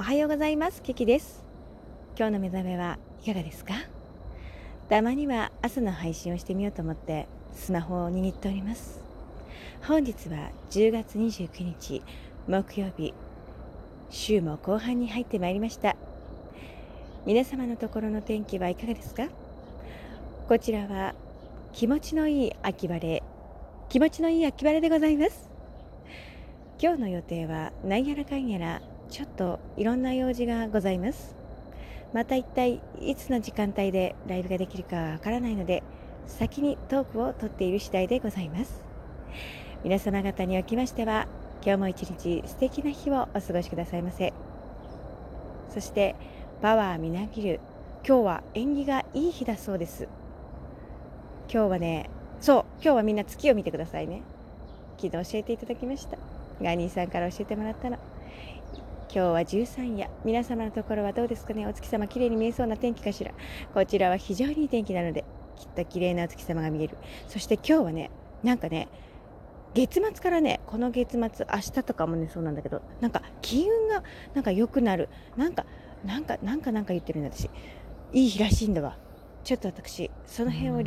おはようございます。キキです。今日の目覚めはいかがですか？たまには朝の配信をしてみようと思ってスマホを握っております。本日は10月29日木曜日週も後半に入ってまいりました。皆様のところの天気はいかがですか？こちらは気持ちのいい秋晴れ気持ちのいい秋晴れでございます。今日の予定は何やらかんやらちょっといろんな用事がございます。また一体いつの時間帯でライブができるかわからないので先にトークをとっている次第でございます。皆様方におきましては今日も一日素敵な日をお過ごしくださいませ。そしてパワーみなぎる今日は縁起がいい日だそうです。今日はねそう今日はみんな月を見てくださいね。昨日教えていただきました。ガニーさんから教えてもらったの。今日は13夜。皆様のところはどうですかね？お月様綺麗に見えそうな天気かしら？こちらは非常にいい天気なのできっと綺麗なお月様が見える。そして今日はねなんかね月末からねこの月末明日とかもねそうなんだけどなんか金運がなんか良くなる。なんかなんかなんかなんか言ってるんだ私。いい日らしいんだわ。ちょっと私その辺を